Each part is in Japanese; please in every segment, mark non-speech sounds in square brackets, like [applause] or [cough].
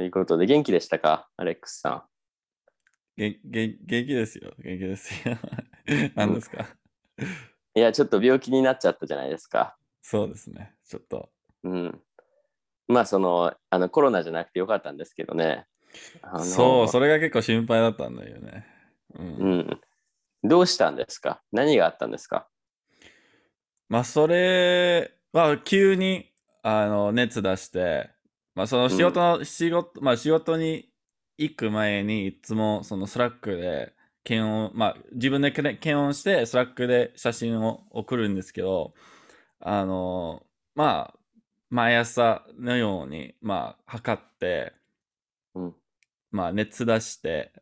ということで、元気でしたか？アレックスさげげ元気ですよ。元気ですよ。[laughs] 何ですか、ん。いや、ちょっと病気になっちゃったじゃないですか。そうですね。ちょっと。うん。まあ、その、あの、コロナじゃなくてよかったんですけどね。あのそう、それが結構心配だったんだよね。うん。うん。どうしたんですか？何があったんですか？まあ、それは急にあの熱出して、まあ、その仕事の、仕事、まあ、仕事に行く前にいつもそのスラックで検温、まあ、自分でけ検温してスラックで写真を送るんですけど、あの、まあ、毎朝のように、まあ、測って、うん。まあ、熱出して、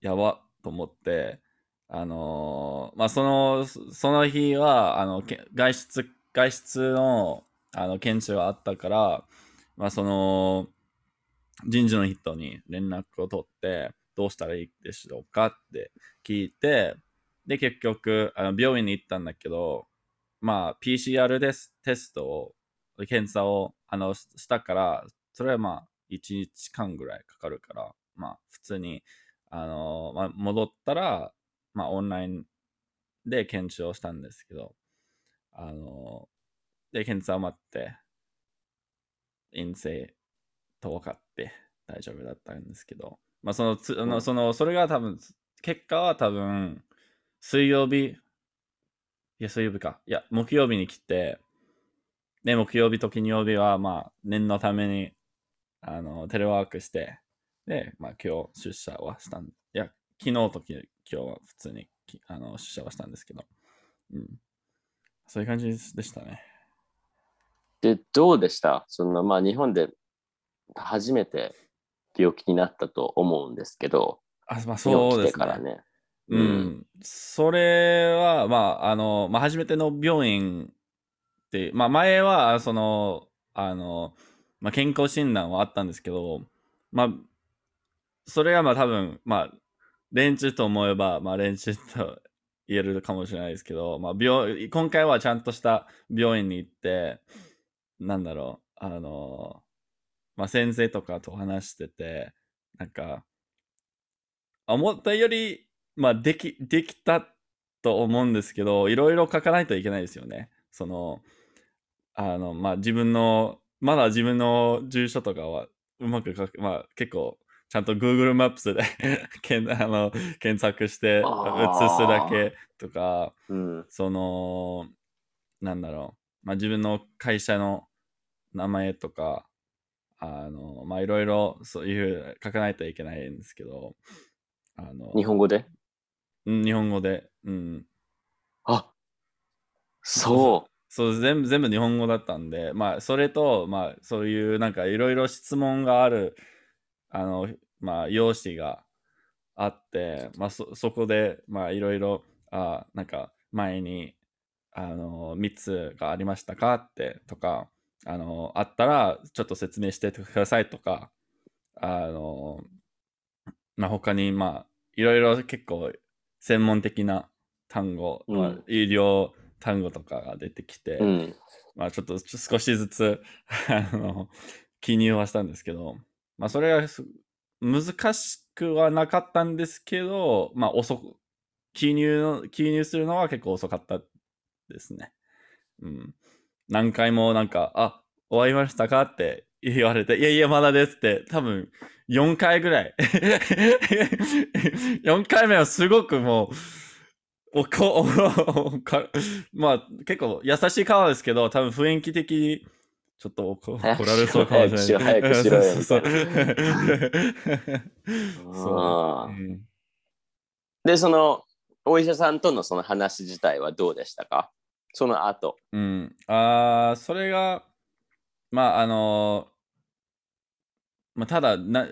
やばと思って、あのーまあ、その、そその日は、あの、け外出、外出の、あの、検知があったから、まあ、その、人事の人に連絡を取って、どうしたらいいでしょうかって聞いて、で、結局、あの病院に行ったんだけど、まあ、PCR ですテストを、検査をあのしたから、それはまあ、1日間ぐらいかかるから、まあ、普通に、あのまあ、戻ったら、まあ、オンラインで検知をしたんですけど、あので、検査を待って、陰性と分かって大丈夫だったんですけど、まあ、そのつ、あのうんその、それが多分、結果は多分、水曜日、いや、水曜日か。いや、木曜日に来て、で、木曜日と金曜日は、まあ、念のために、あの、テレワークして、で、まあ、今日出社はしたん、いや、昨日とき今日は普通にきあの出社はしたんですけど、うん。そういう感じでしたね。で、どうでした？その、まあ、日本で初めて病気になったと思うんですけど、あ、まあ、そうですね。てからね。うん、うんそれは、まあ、あの、まあ、初めての病院って、まあ、前は、その、あの、まあ、健康診断はあったんですけど、まあ、それがまあ多分、まあ、連中と思えば、まあ、連中と言えるかもしれないですけど、まあ、病、今回はちゃんとした病院に行って、なんだろう、あの、まあ、先生とかと話してて、なんか、思ったより、まあ、でき、できたと思うんですけど、いろいろ書かないといけないですよね。その、あの、まあ、自分の、まだ自分の住所とかはうまく書く、まあ、結構、ちゃんと Google マップスで [laughs] けんあの検索して写すだけとか、うん。その、なんだろう、まあ、自分の会社の名前とか、あの、まあ、いろいろそういう書かないといけないんですけど、あの、日本語で？うん日本語で、うん。あそそう、全部、全部日本語だったんで、まあ、それと、まあ、そういう、なんか、いろいろ質問がある、あの、まあ、用紙があって、まあ、そ、そこで、まあ、いろいろ、あなんか、前に、あの、3つがありましたかって、とか、あの、あったら、ちょっと説明してくださいとか、あの、まあ、他に、まあ、いろいろ結構、専門的な単語、まあうん医療単語とかが出てきて、う。うん。まあちょっと少しずつ [laughs] あの記入はしたんですけど、まあそれがす難しくはなかったんですけど、まあ遅く、記入の、記入するのは結構遅かったですね。うん。何回もなんか、あ、終わりましたか？って言われて、いやいやまだですって、多分4回ぐらい。[laughs] 4回目はすごくもう、おこおかまあ結構優しい顔ですけど、多分雰囲気的にちょっと怒怒ら早くしろれそうかもしれない。早くしろよ [laughs] そうそうあそう。で、その、お医者さんとのその話自体はどうでしたか？その後。うん。ああ、それが、まあ、あのまあ、ただな、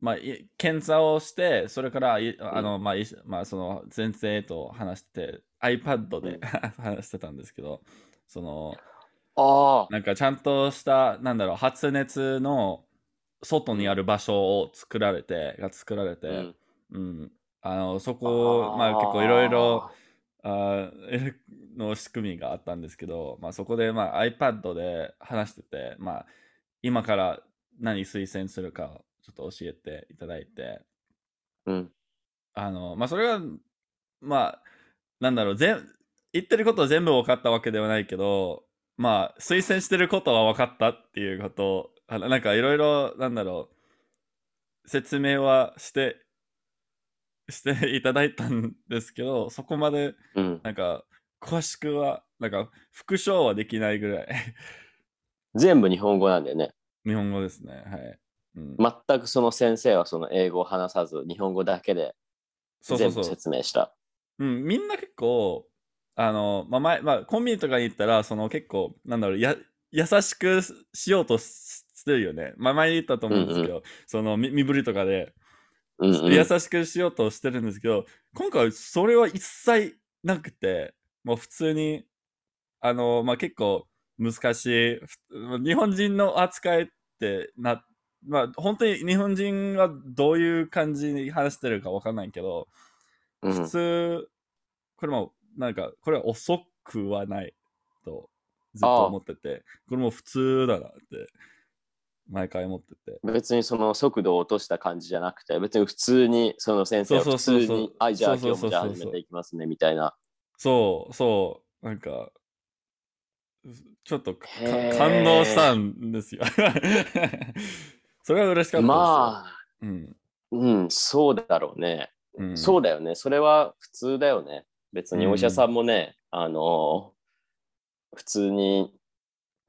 まあ、い検査をして、それから、いあの、まあ、いまあ、その、先生と話して、iPad で、うん [laughs] 話してたんですけど、その、ああ。なんかちゃんとした、なんだろう、発熱の外にある場所を作られて、が作られて、うんうん、あの、そこ、まあ結構いろいろ、あーの仕組みがあったんですけど、まあ、そこで、まあ、iPad で話してて、まあ、今から何推薦するかをちょっと教えていただいて、うん。あの、まあ、それは、まあ、なんだろう、全、言ってることは全部分かったわけではないけど、まあ、推薦してることは分かったっていうことを、あのなんかいろいろ、なんだろう、説明はして、していただいたんですけど、そこまで、うん。なんか、詳しくは、なんか、復唱はできないぐらい、全部日本語なんだよね。日本語ですね。はい。うん、全くその先生はその英語を話さず、日本語だけで全部そうそうそう。説明した。うん、みんな結構、あの、まあ、前、まあ、コンビニとかに行ったら、その結構、なんだろう、や、優しくしようとししてるよね。まあ、前に言ったと思うんですけど、その身身振りとかで、うんうん、優しくしようとしてるんですけど、今回それは一切なくて、もう普通に、あの、まあ、結構難しい、ふ日本人の扱いってな、まあ、本当に日本人はどういう感じに話してるかわかんないけど、うん。普通、これも、なんか、これは遅くはないとずっと思ってて、これも普通だなって、毎回思ってて。別にその速度を落とした感じじゃなくて、別に普通にその先生は普通に、あ、じゃあ今日もじゃあ始めていきますねみたいな。そう、そう、なんか、ちょっと感動したんですよ。[laughs] それは嬉しかったですよ。まあ、うん、うん、そうだろうね。うん、そうだよね。それは普通だよね。別にお医者さんもね、あの、普通に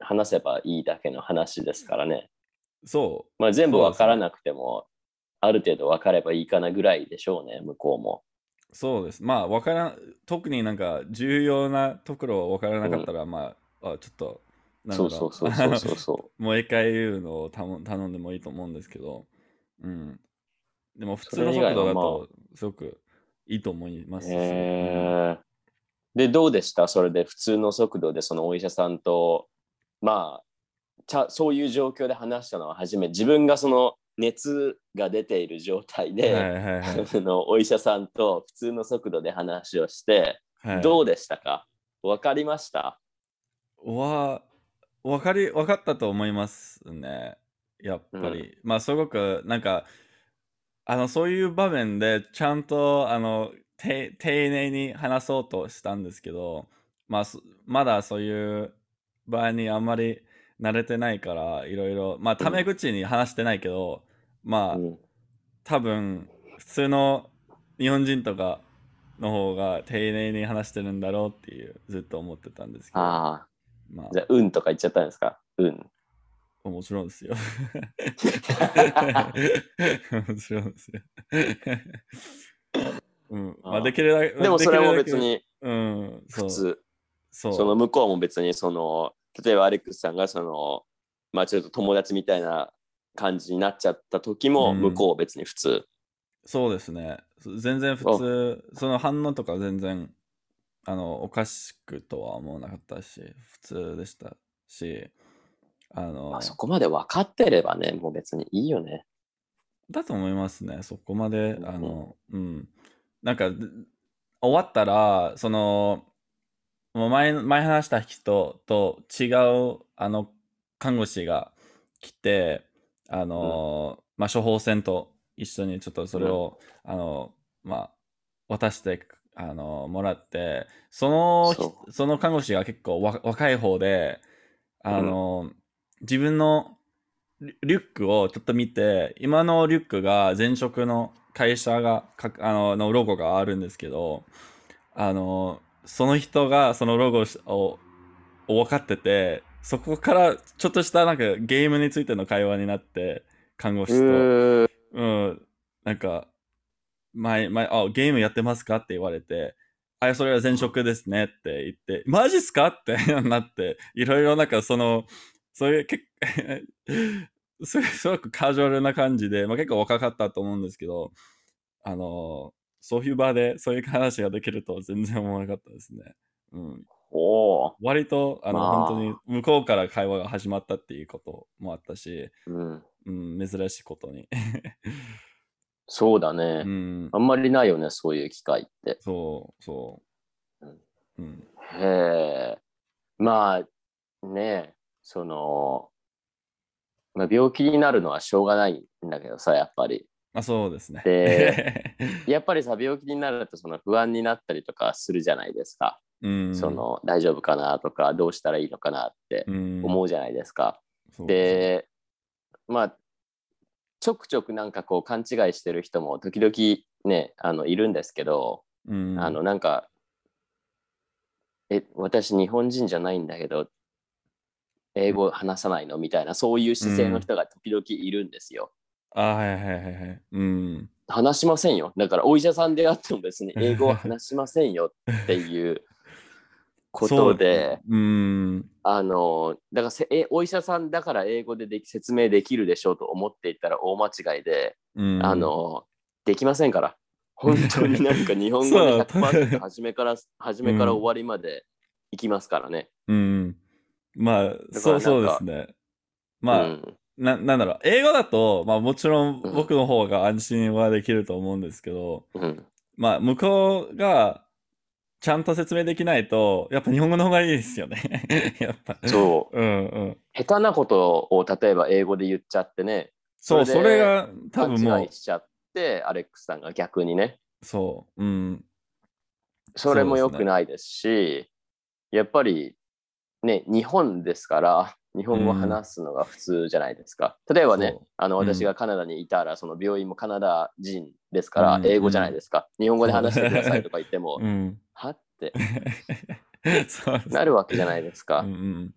話せばいいだけの話ですからね。そう、まあ全部わからなくても、ある程度わかればいいかなぐらいでしょうね、向こうも。そうです。まあ、わからん、特になんか重要なところわからなかったら、まあ、あ、ちょっと、そうそうそうそうそうそ [laughs] もう一回言うのを頼頼んでもいいと思うんですけど、うん。でも普通の速度だと、すごくいいと思いまう。すし。へえ。で、どうでした？それで普通の速度でそのお医者さんと、まあ、ちゃそういう状況で話したのは初めて、自分がその熱が出ている状態で、はいはいはい。あのお医者さんと普通の速度で話をして、はい、どうでしたか？わかりました？わ、わかり、わかったと思いますね。やっぱり。まあ、すごく、なんか、あの、そういう場面で、ちゃんと、あの、て丁寧に話そうとしたんですけど、まあ、そまだそういう場合にあんまり慣れてないから、いろいろ、まあ、タメ口に話してないけど、まあ、うん多分、普通の日本人とかの方が丁寧に話してるんだろうっていう、ずっと思ってたんですけど。あまあ、じゃあ、うんとか言っちゃったんですか？うん。あ、もちろんですよ。もちろんですよ。[laughs] うん、まあ、できるだけ。でもそれも。別にうん。普通。そう。その向こうも別にその、例えばアレックスさんがその、まあちょっと友達みたいな感じになっちゃった時も、うん向こうは別に普通。そうですね。全然普通、その反応とか全然、あの、おかしくとは思わなかったし、普通でしたし、あの、まあそこまで分かってればね、もう別にいいよね。だと思いますね、そこまで、うんあの、うん。なんか、で終わったら、その、もう前、前話した人と違う、あの、看護師が来て、あの、まあ、処方箋と一緒にちょっとそれを、あの、まあ、渡して、あの、もらって、そのひ、そその看護師が結構わ若い方で、あの、自分のリリュックをちょっと見て、今のリュックが前職の会社がかあののロゴがあるんですけど、あの、その人がそのロゴをを分かってて、そこからちょっとしたなんかゲームについての会話になって、看護師と。うーうん、なんか、前、前、あ、ゲームやってますかって言われて、あ、それは前職ですねって言って、マジっすかって [laughs] なって、いろいろなんかその、そういう、け [laughs] すすごくカジュアルな感じで、まあ、結構若かったと思うんですけど、あの、そういう場でそういう話ができると全然思わなかったですね。うん、おー割と、あの、まあ本当に向こうから会話が始まったっていうこともあったし、うん。うん、珍しいことに。[laughs] そうだね、うん、あんまりないよね、そういう機会って。そう、そう。うん。へえ。まあ、ねその、まあ、病気になるのはしょうがないんだけどさ、やっぱり。まあそうですね。で [laughs] やっぱりさ、病気になるとその不安になったりとかするじゃないですか。うん、その大丈夫かなとか、どうしたらいいのかなってうん、思うじゃないですか。で、まあ、ちょくちょくなんかこう勘違いしてる人も時々ね、あのいるんですけど、うん、あのなんか、え、私日本人じゃないんだけど、英語話さないの？みたいな、そういう姿勢の人が時々いるんですよ。あはいはいはいはい。うん。話しませんよ。だからお医者さんであっても別に [laughs] 英語は話しませんよっていうことで、うん。あの、だからせえお医者さんだから英語ででき説明できるでしょうと思っていたら大間違いで、うん、あ、の、できませんから。本当になんか日本語でそう100%初めから、初めから終わりまでいきますからね。うん。まあ、らそうそうですね。まあ、うんななんだろう、英語だと、まあもちろんうん僕の方が安心はできると思うんですけど、うん、まあ向こうがちゃんと説明できないと、やっぱ日本語の方がいいですよね。[laughs] やっぱ。そう。うんうん。下手なことを例えば英語で言っちゃってね、そう、それが多勘分もうしちゃって、アレックスさんが逆にね、そう、うん。それも良くないですし、やっぱりね、日本ですから、日本語を話すのが普通じゃないですか。例えばねあのうん。私がカナダにいたら、その病院もカナダ人ですからう、ん。英語じゃないですか。日本語で話してくださいとか言ってもう、ん。はって。[laughs] なるわけじゃないですか。うん。うん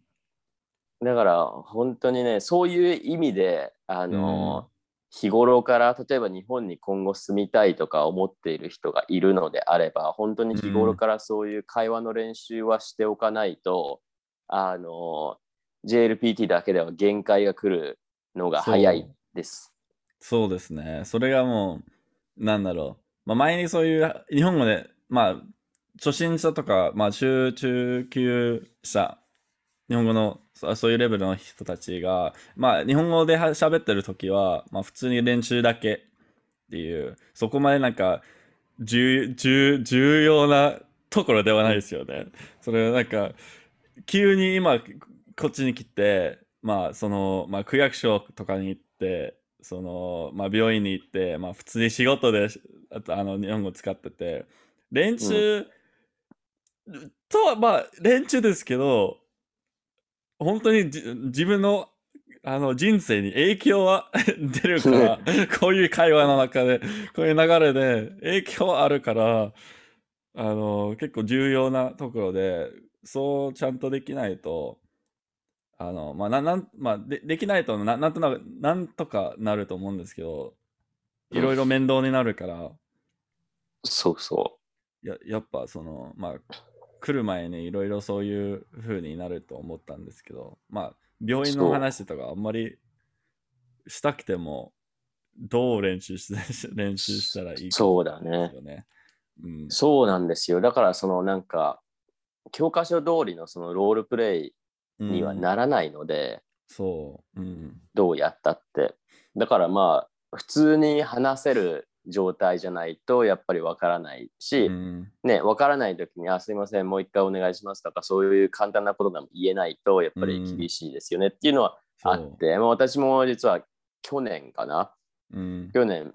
だから本当にね、そういう意味で、あの、日頃から例えば日本に今後住みたいとか思っている人がいるのであれば、本当に日頃からそういう会話の練習はしておかないと、あの、JLPT だけでは限界が来るのが早いです。そうですね。それがもう、なんだろう。まあ、前にそういう、日本語で、まあ、初心者とか、まあ、中、中級者、日本語のそそういうレベルの人たちが、まあ、日本語では喋ってる時は、まあ、普通に練習だけっていう、そこまでなんか、重、重、重要なところではないですよね。それはなんか、急に今、こっちに来て、まあ、その、まあ、区役所とかに行って、その、まあ、病院に行って、まあ、普通に仕事で、あとあの、日本語使ってて、練習、とは、まあ、練習ですけど、本当にじ自分の、あの、人生に影響は [laughs] 出るから、こういう会話の中で、こういう流れで影響はあるから、あの、結構重要なところで、そうちゃんとできないと、あの、まあ、ななん、まあ、でできないとな、なんとなく、なんとかなると思うんですけど、いろいろ面倒になるから、そうそややっぱその、まあ、来る前にいろいろそういう風になると思ったんですけど、まあ、病院の話とかあんまりしたくても、どう練習し [laughs] 練習したらいいかそうだね。うんう。そうなんですよ。だからそのなんか、教科書通りのそのロールプレイにはうんならないので、そう。うん。どうやったって。だからまあ、普通に話せる状態じゃないとやっぱりわからないし、うん。ね、わからない時に、あ、すいません、もう一回お願いしますとか、そういう簡単なことでも言えないと、やっぱり厳しいですよねっていうのはあって、まあ、私も実は去年かな、うん。去年、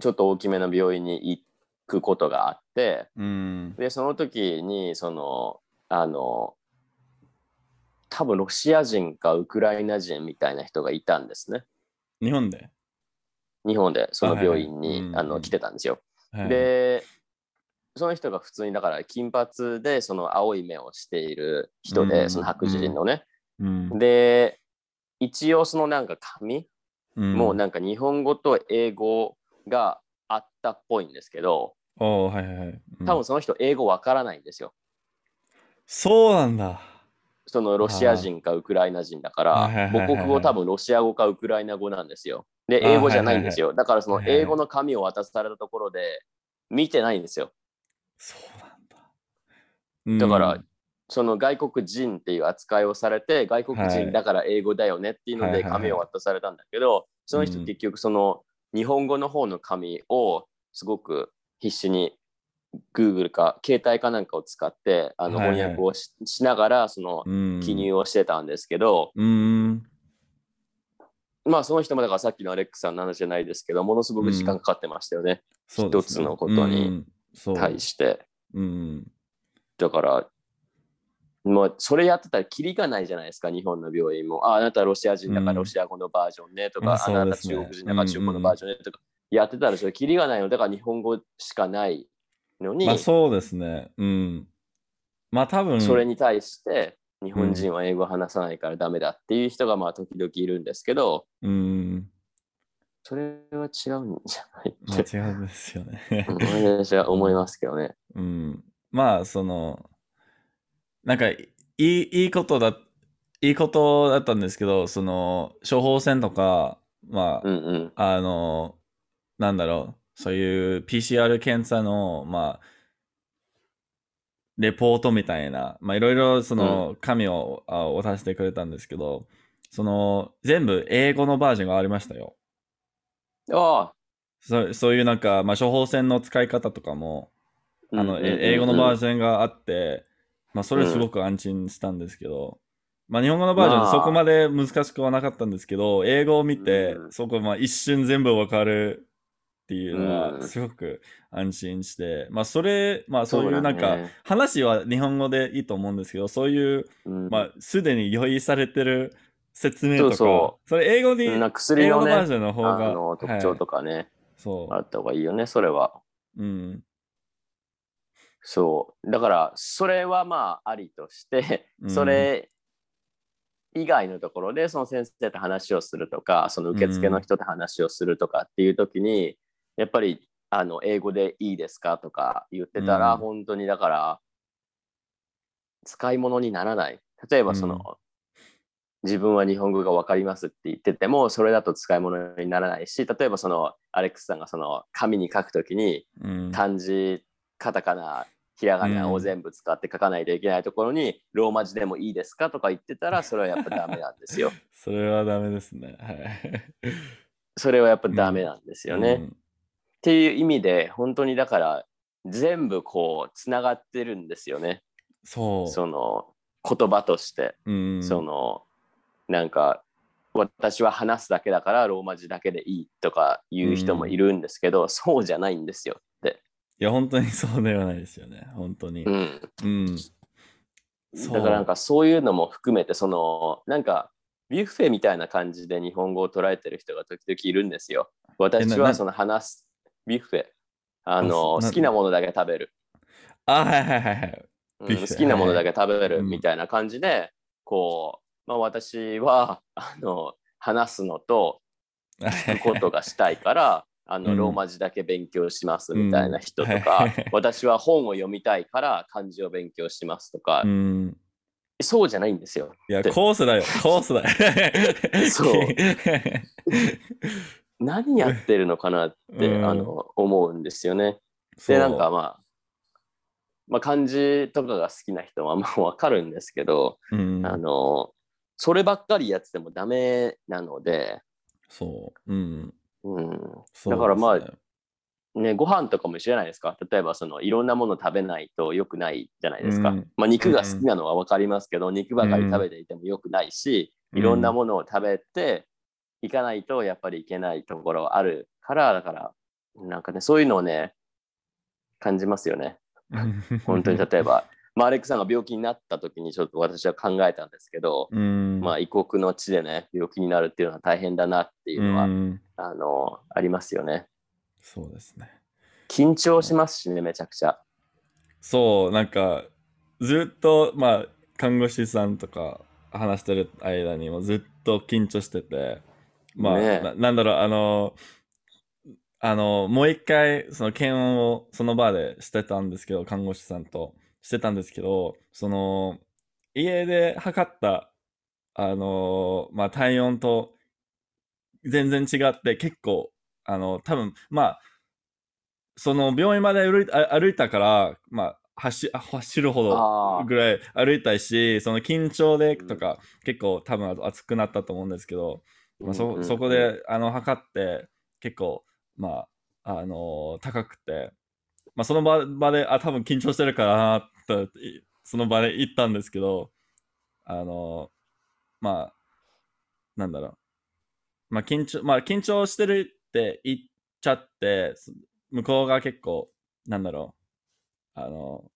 ちょっと大きめの病院に行くことがあって、うん。で、その時に、その、あの、多分ロシア人かウクライナ人みたいな人がいたんですね。日本で？日本でその病院はいはいあの来てたんですよ。はい、で、その人が普通にだから金髪でその青い目をしている人で、うんその白人のね。うん、で、一応そのなんか紙、うん、もうなんか日本語と英語があったっぽいんですけど、はいはい多分その人英語わからないんですよ。そうなんだ。そのロシア人かウクライナ人だから母国語多分ロシア語かウクライナ語なんですよ。で、英語じゃないんですよ。だからその英語の紙を渡されたところで見てないんですよ。そうなんだ。だからうん。その外国人っていう扱いをされて外国はい。人だから英語だよねっていうので紙を渡されたんだけど、その人うん。結局その日本語の方の紙をすごく必死に Google か携帯かなんかを使ってあの翻訳をし,、しながらそのうん、記入をしてたんですけど、うん。まあその人もだからさっきのアレックスさんの話じゃないですけど、ものすごく時間かかってましたよね。一つのことに対して。うん。だから、もうそれやってたらキリがないじゃないですか、日本の病院も。ああなたロシア人だからうんロシア語のバージョンねとうんか、あなた中国人だから中国語のバージョンねとか、やってたらそれキリがないの。だから日本語しかないのに、まあそうですね。うん。まあ多分、それに対して日本人は英語話さないからダメだっていう人がまあ時々いるんですけど、うん。それは違うんじゃないまあって、違うんですよね。うん私は思いますけどね。うん。まあその、なんかいい、いいことだ、いいことだったんですけど、その、処方箋とか、まあ、うんうん。あの、なんだろう、そういう PCR 検査の、まあ、レポートみたいな、まあ、いろいろその紙を、あ渡してくれたんですけど、その、全部英語のバージョンがありましたよ。ああ、そそういうなんか、まあ、処方箋の使い方とかも、あの、英語のバージョンがあって、まあ、それすごく安心したんですけど、まあ、日本語のバージョンまあ。そこまで難しくはなかったんですけど、英語を見て、うん。そこまあ一瞬全部わかるっていうのうん。は、すごく安心して、まあ、それ、まあ、そういうだなんか、ね。話は日本語でいいと思うんですけど、そういう、うん。まあ、すでに用意されてる説明とか、そうそれ英語に、なんか薬英語のね、のバージョンの方あが、の特徴とか、かね、そう。あった方がいいよね、それは。うん。そう。だから、それはまあ、ありとして、うん。それ以外のところで、その先生と話をするとか、その受付の人と話をするとかっていう時に、やっぱり、あの、英語でいいですかとか言ってたら、うん本当にだから、使い物にならない。例えば、その、うん自分は日本語が分かりますって言ってても、それだと使い物にならないし、例えばそのアレックスさんがその紙に書くときに、うん漢字、カタカナ、ひらがなを全部使って書かないといけないところに、ローマ字でもいいですかとか言ってたら、それはやっぱダメなんですよ。[laughs] それはダメですね。はい。それはやっぱダメなんですよね。っうんていう意味で、本当にだから、全部こう、つながってるんですよね。そう。その言葉として。うん、そのなんか私は話すだけだからローマ字だけでいいとか言う人もいるんですけど、そうじゃないんですよって。いや、本当にそうではないですよね。本当に。うん、うん。だからなんかそういうのも含めてそのなんかビュッフェみたいな感じで日本語を捉えてる人が時々いるんですよ。私はその話すビュッフェあの好きなものだけ食べる、あ、はいはいはいはい。うん好きなものだけ食べるうんみたいな感じで、こう、まあ、私は [laughs] あの話すのと聞くことがしたいから、[laughs] あのうんローマ字だけ勉強しますみたいな人とうんか、はい私は本を読みたいから漢字を勉強しますとか、うん。そうじゃないんですよ。いや、でコースだよ。コースだよ。[laughs] そう何やってるのかなって、うん。あの思うんですよね。で、なんかまあ、まあ、漢字とかが好きな人はまあわかるんですけど、うん、あの、そればっかりやっててもダメなので、そう。うん。うん、だからまあねね、ご飯とかも知らないですか。例えばそのいろんなもの食べないと良くないじゃないですか。うん。まあ、肉が好きなのは分かりますけど、肉ばかり食べていても良くないし、うん。いろんなものを食べていかないとやっぱりいけないところはあるから、だからなんかね、そういうのをね、感じますよね。[laughs] 本当に例えば、まあ、アレックさんが病気になった時にちょっと私は考えたんですけど、うん。まあ、異国の地でね、病気になるっていうのは大変だなっていうのは、うんあの、ありますよね。そうですね。緊張しますしね、めちゃくちゃ。そう、なんか、ずっと、まあ、看護師さんとか話してる間にもずっと緊張してて、まあ、ね。えななんだろう、あの、あの、もう一回、その検温をその場でしてたんですけど、看護師さんと。してたんですけど、その、家で測った、あの、まあ、体温と全然違って、結構、あの、多分、まあ、その病院まで歩いあ歩いたから、まあ、走あ走るほどぐらい歩いたいし、その緊張でとか、結構多分熱くなったと思うんですけど、まあ、そそこであの測って結構まああのー高くて、まあ、その場場であ多分緊張してるからなといその場で言ったんですけどあのーまあなんだろう。まあ緊張、まあ緊張してるって言っちゃって、す向こうが結構、なんだろう、あの、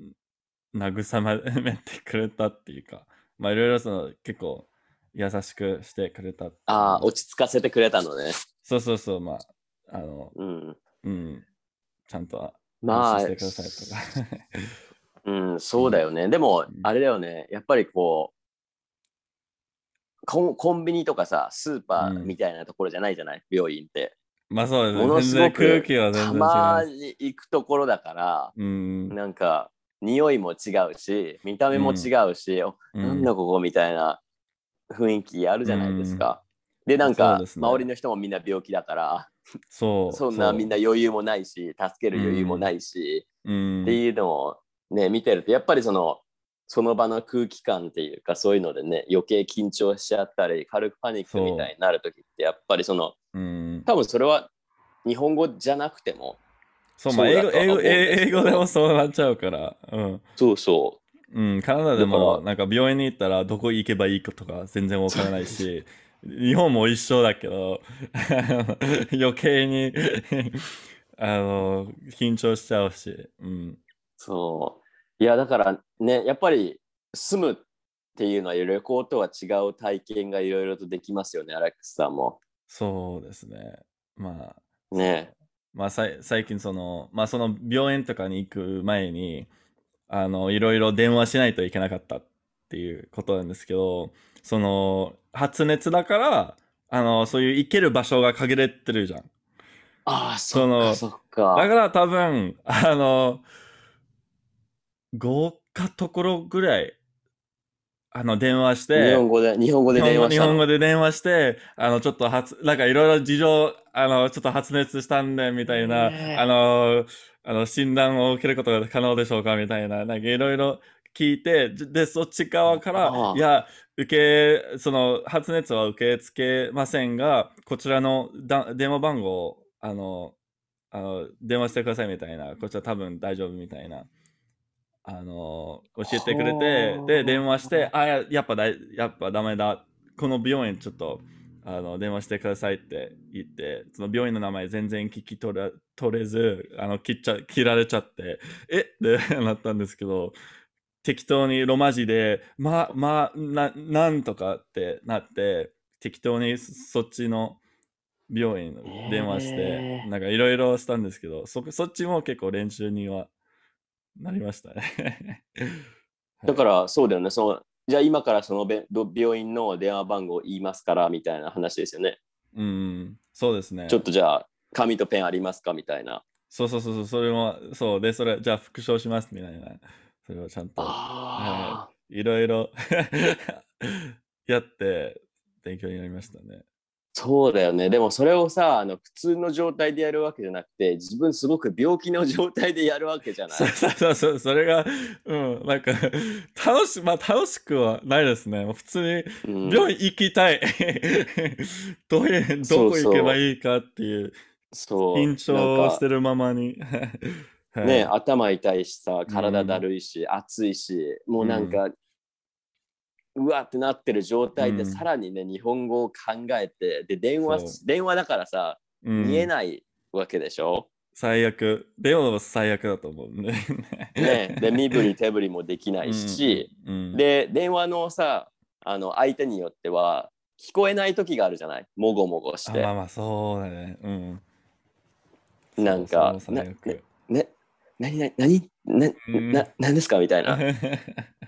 ん慰めてくれたっていうか、まあいろいろその結構優しくしてくれたああ、落ち着かせてくれたのね。そうそうそう、まあ、あの、うん。うん、ちゃんとまあしてくださいとか。[laughs] うん、そうだよね。でもうん、あれだよね。やっぱりこう、コンコンビニとかさ、スーパーうんみたいなところじゃないじゃない、病院って。まあそうものですね。全然すごく空気は全然たま。に行くところだから、うん。なんか、匂いも違うし、見た目も違うし、おうんなんだここみたいな雰囲気あるじゃないですか。で、なんか、ね周りの人もみんな病気だから、そう。そんなみんな余裕もないし、助ける余裕もないし、うん、っていうのをね、見てると、やっぱりその、その場の空気感っていうか、そういうのでね、余計緊張しちゃったり、軽くパニックみたいになるときって、やっぱりその、うん。多分それは日本語じゃなくても、そう、まあ、英語、英語、英語でもそうなっちゃうから。うん。そうそうん、カナダでだも、かなんか病院に行ったらどこ行けばいいかとか全然わからないし、日本も一緒だけど、[laughs] 余計にあの、緊張しちゃうし、うん。う、そう。いや、だからね、やっぱり住むっていうのは旅行とは違う体験がいろいろとできますよね、アレックスさんも。そうですね。まあ、ね。まあ、さい最近その、まあ、その病院とかに行く前に、あの、いろいろ電話しないといけなかったっていうことなんですけど、その、発熱だから、あの、そういう行ける場所が限られてるじゃん。ああ、そのそっか、だか。から多分、あの、5かところぐらい、あの、電話して、日本語で、日本語で電話したの？本語で電話して、あの、ちょっと発、なんかいろいろ事情、あの、ちょっと発熱したんで、みたいな、あの、あの、診断を受けることが可能でしょうか、みたいな、なんかいろいろ聞いて、で、でそっち側からいや、受け、その、発熱は受け付けませんが、こちらのだ電話番号を、あの、あの、電話してくださいみたいな、こちら多分大丈夫みたいな、あの、教えてくれては、あ。で、電話して、あ、ややっぱだい、やっぱダメだ。この病院ちょっと、あの、電話してくださいって言って、その病院の名前全然聞き取れ取れず、あの、切っちゃ、切られちゃって、え？って [laughs] なったんですけど、適当にロマ字で、ま、ま、な、なんとかってなって、適当にそそっちの病院に電話して、えーなんかいろいろしたんですけど、そ、そっちも結構練習にはなりましたね。[laughs] だからそうだよね。そのじゃあ今からそのべど病院の電話番号を言いますからみたいな話ですよね。うん、そうですね。ちょっとじゃあ紙とペンありますかみたいな。そうそうそうそう、それも、そう、で、それ、じゃあ復唱しますみたいな、それをちゃんと、ああ、いろいろ [laughs] やって勉強になりましたね。そうだよね。でもそれをさあの普通の状態でやるわけじゃなくて自分すごく病気の状態でやるわけじゃない？そう。そうそうそれが、うん、なんか、楽し、まあ楽しくはないですね。普通にうん病院行きたい。[laughs] どういう、どこ行けばいいかっていう、そう緊張してるままに。[laughs] はいね、頭痛いしさ体だるいし、暑いしもうなんか、うわってなってる状態で、うん。さらにね日本語を考えてで電話そ電話だからさうん。見えないわけでしょ、最悪。でも最悪だと思うね。ね、で身振り手振りもできないし、うん、うん、で電話のさあの相手によっては聞こえない時があるじゃない？もごもごして、あまあまあそうだね。うん。なんかそうそう最悪。ねね何何何なうん。な何ですか？みたいな [laughs]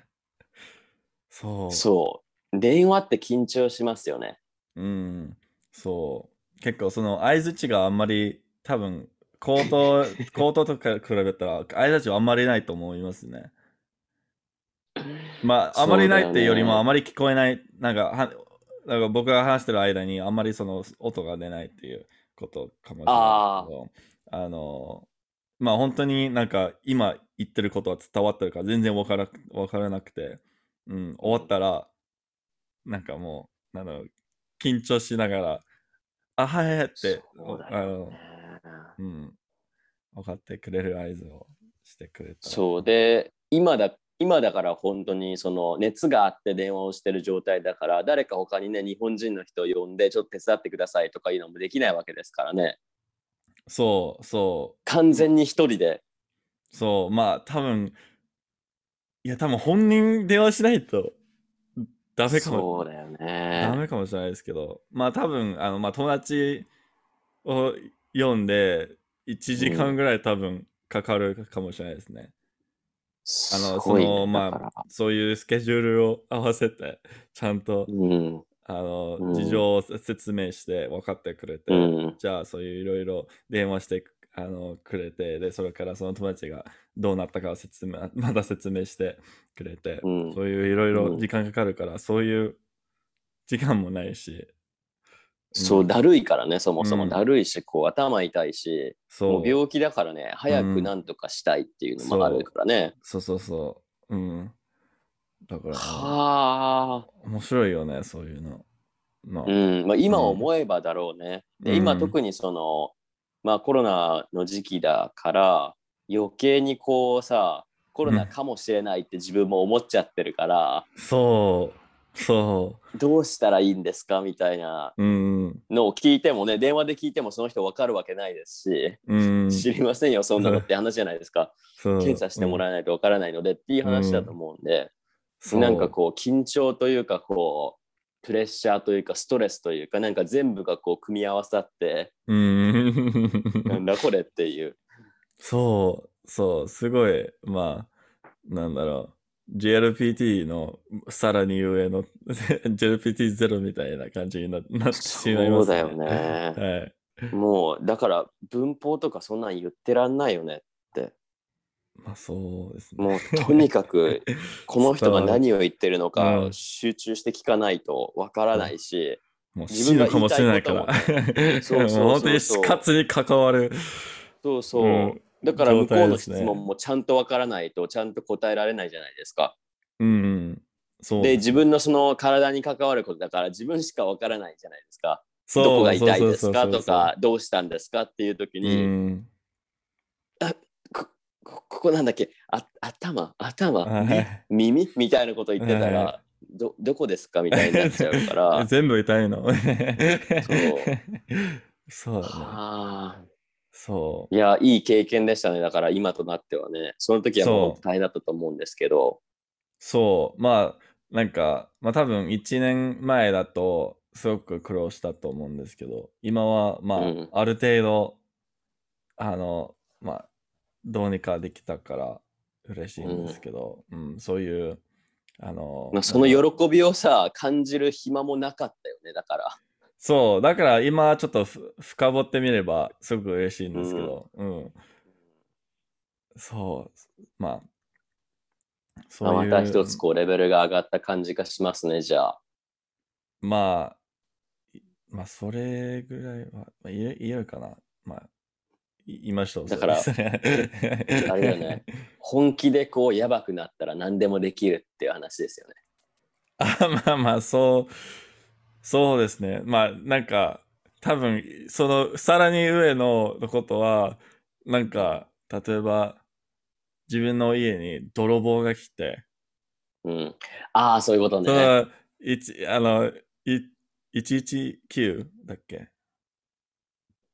そう。そう電話って緊張しますよねうん。そう。結構その相づちがあんまり多分、口頭、口頭とか比べたら [laughs] 相づちはあんまりないと思いますね。まあ、あまりないっていうよりもあまり聞こえない、なんか、はなんか僕が話してる間にあんまりその音が出ないっていうことかもしれないけど、あの、まあ本当になんか今言ってることは伝わってるから全然わからわからなくて、うん、終わったら、なんかもう、なんだろう、緊張しながら、あ、はいはいって、そうだあのうん、分かってくれる合図をしてくれた。そうで今だ今だから本当にその熱があって電話をしてる状態だから誰か他にね日本人の人を呼んでちょっと手伝ってくださいとかいうのもできないわけですからね。そうそ完全に一人で。うそうまあ多分いや多分本人電話しないとダメかも。そうだよダねメかもしれないですけど。まあ多分あのまあ友達を読んで1時間ぐらい多分かかるかもしれないですね。あのそのまあそういうスケジュールを合わせてちゃんとうん。あの、うん。事情を説明して分かってくれて、うん。じゃあそういういろいろ電話してあのくれてでそれからその友達がどうなったかを説明 [laughs] まだ説明してくれて、うん。そういういろいろうん。時間かかるから、そういう時間もないし。そうだるいからねそもそも。うん。だるいしこう頭痛いしもそう。う病気だからね早くなんとかしたいっていうのもあるからね、そうそうそう。うん。だから、はあ。面白いよねそういうの。の、うん。まあ、今思えばだろうね。でうん。今特にその、まあ、コロナの時期だから余計にこうさコロナかもしれないって自分も思っちゃってるから、そう。そどうしたらいいんですか？みたいなううん。のを聞いてもね電話で聞いてもその人分かるわけないですし、うん知りませんよそんなのって話じゃないですか。検査してもらえないと分からないのでっていう話だと思うんで、そう。なんかこう緊張というかこうプレッシャーというかストレスというかなんか全部がこう組み合わさってううん。[laughs] なんだこれっていう。そうそうすごいまあなんだろう GLPT のさらに上の [laughs] GLPT0 みたいな感じにななってしまいますそうだよね。はいもうだから文法とかそんなん言ってらんないよね。まあそうですねもうとにかく [laughs] この人が何を言ってるのうかん集中して聞かないとわからないし、もう死ぬかもしれないから。そうそうそうそう [laughs] 本当に死活に関わる。そうそう。うんだから向こうの質問もちゃんとわからないとちゃんと答えられないじゃないですか。うんうん。そう。で、自分のその体に関わることだから自分しかわからないじゃないですか。どこが痛いですかとか、どうしたんですかっていう時うに、ん。ここここなんだっけ？あ頭？頭？はいみ耳？みたいなこと言ってたはら、どどこですかみたいになっちゃうから。[laughs] 全部痛いの。そう。[laughs] そうだね。はあそいや、いい経験でしたね。だから今となってはね。その時はもう大変だったと思うんですけど。う。そう。まあ、なんか、まあ多分1年前だと、すごく苦労したと思うんですけど、今は、まあ、うんある程度、あの、まあ、どうにかできたから嬉しいんですけど、うん、そういう、あの、まあ、その喜びをさ、感じる暇もなかったよね。だから。そう、だから今ちょっとふ深掘ってみればすごく嬉しいんですけど、うん。そう、まあ、そまあうまた一つこうレベルが上がった感じがしますね。じゃあ。まあ、いまあ、それぐらいは、まあ、言えるかな。まあ、い言いましょう。だから [laughs] あれだよね。本気でこうやばくなったら何でもできるっていう話ですよね。[laughs] あまあまあ、そう、そうですね。まあ、なんか、多分、その、さらに上のことは、なんか、例えば、自分の家に泥棒が来て、うん。ああ、そういうことそね。の、一、あの、い、119だっけ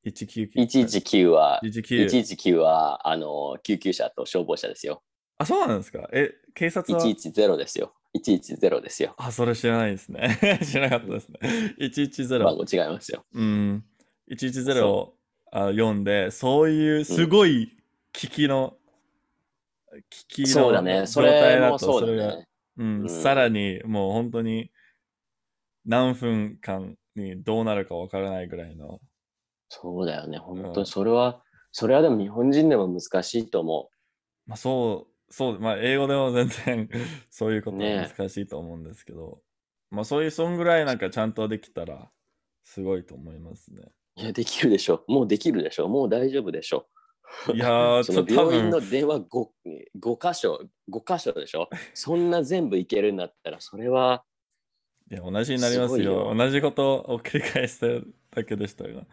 ?199。119は、119。119は、あの、救急車と消防車ですよ。あ、そうなんですか？え、警察は？110ですよ。110ですよ。あ、それ知らないですね。[laughs] 知らなかったですね。110。番号違いますよ。うん。110をあ読んで、そういうすごい危機の、危機のそうだね。そ状態れだともそれがさらにもう本当に何分間にどうなるかわからないぐらいの。そうだよね。本うん当にそれは、それはでも日本人でも難しいと思まあそう、そう、まあ英語でも全然 [laughs] そういうことはね難しいと思うんですけど、まあそういうそんぐらいなんかちゃんとできたらすごいと思いますね。う。いや、できるでしょ。もうできるでしょ。もう大丈夫でしょ。いやー、[laughs] その病院分の電話 5, 5箇所、5箇所でしょ。そんな全部いけるんだったら、それは、いや、同じになりますよ。同じことを繰り返してるだけでしたが。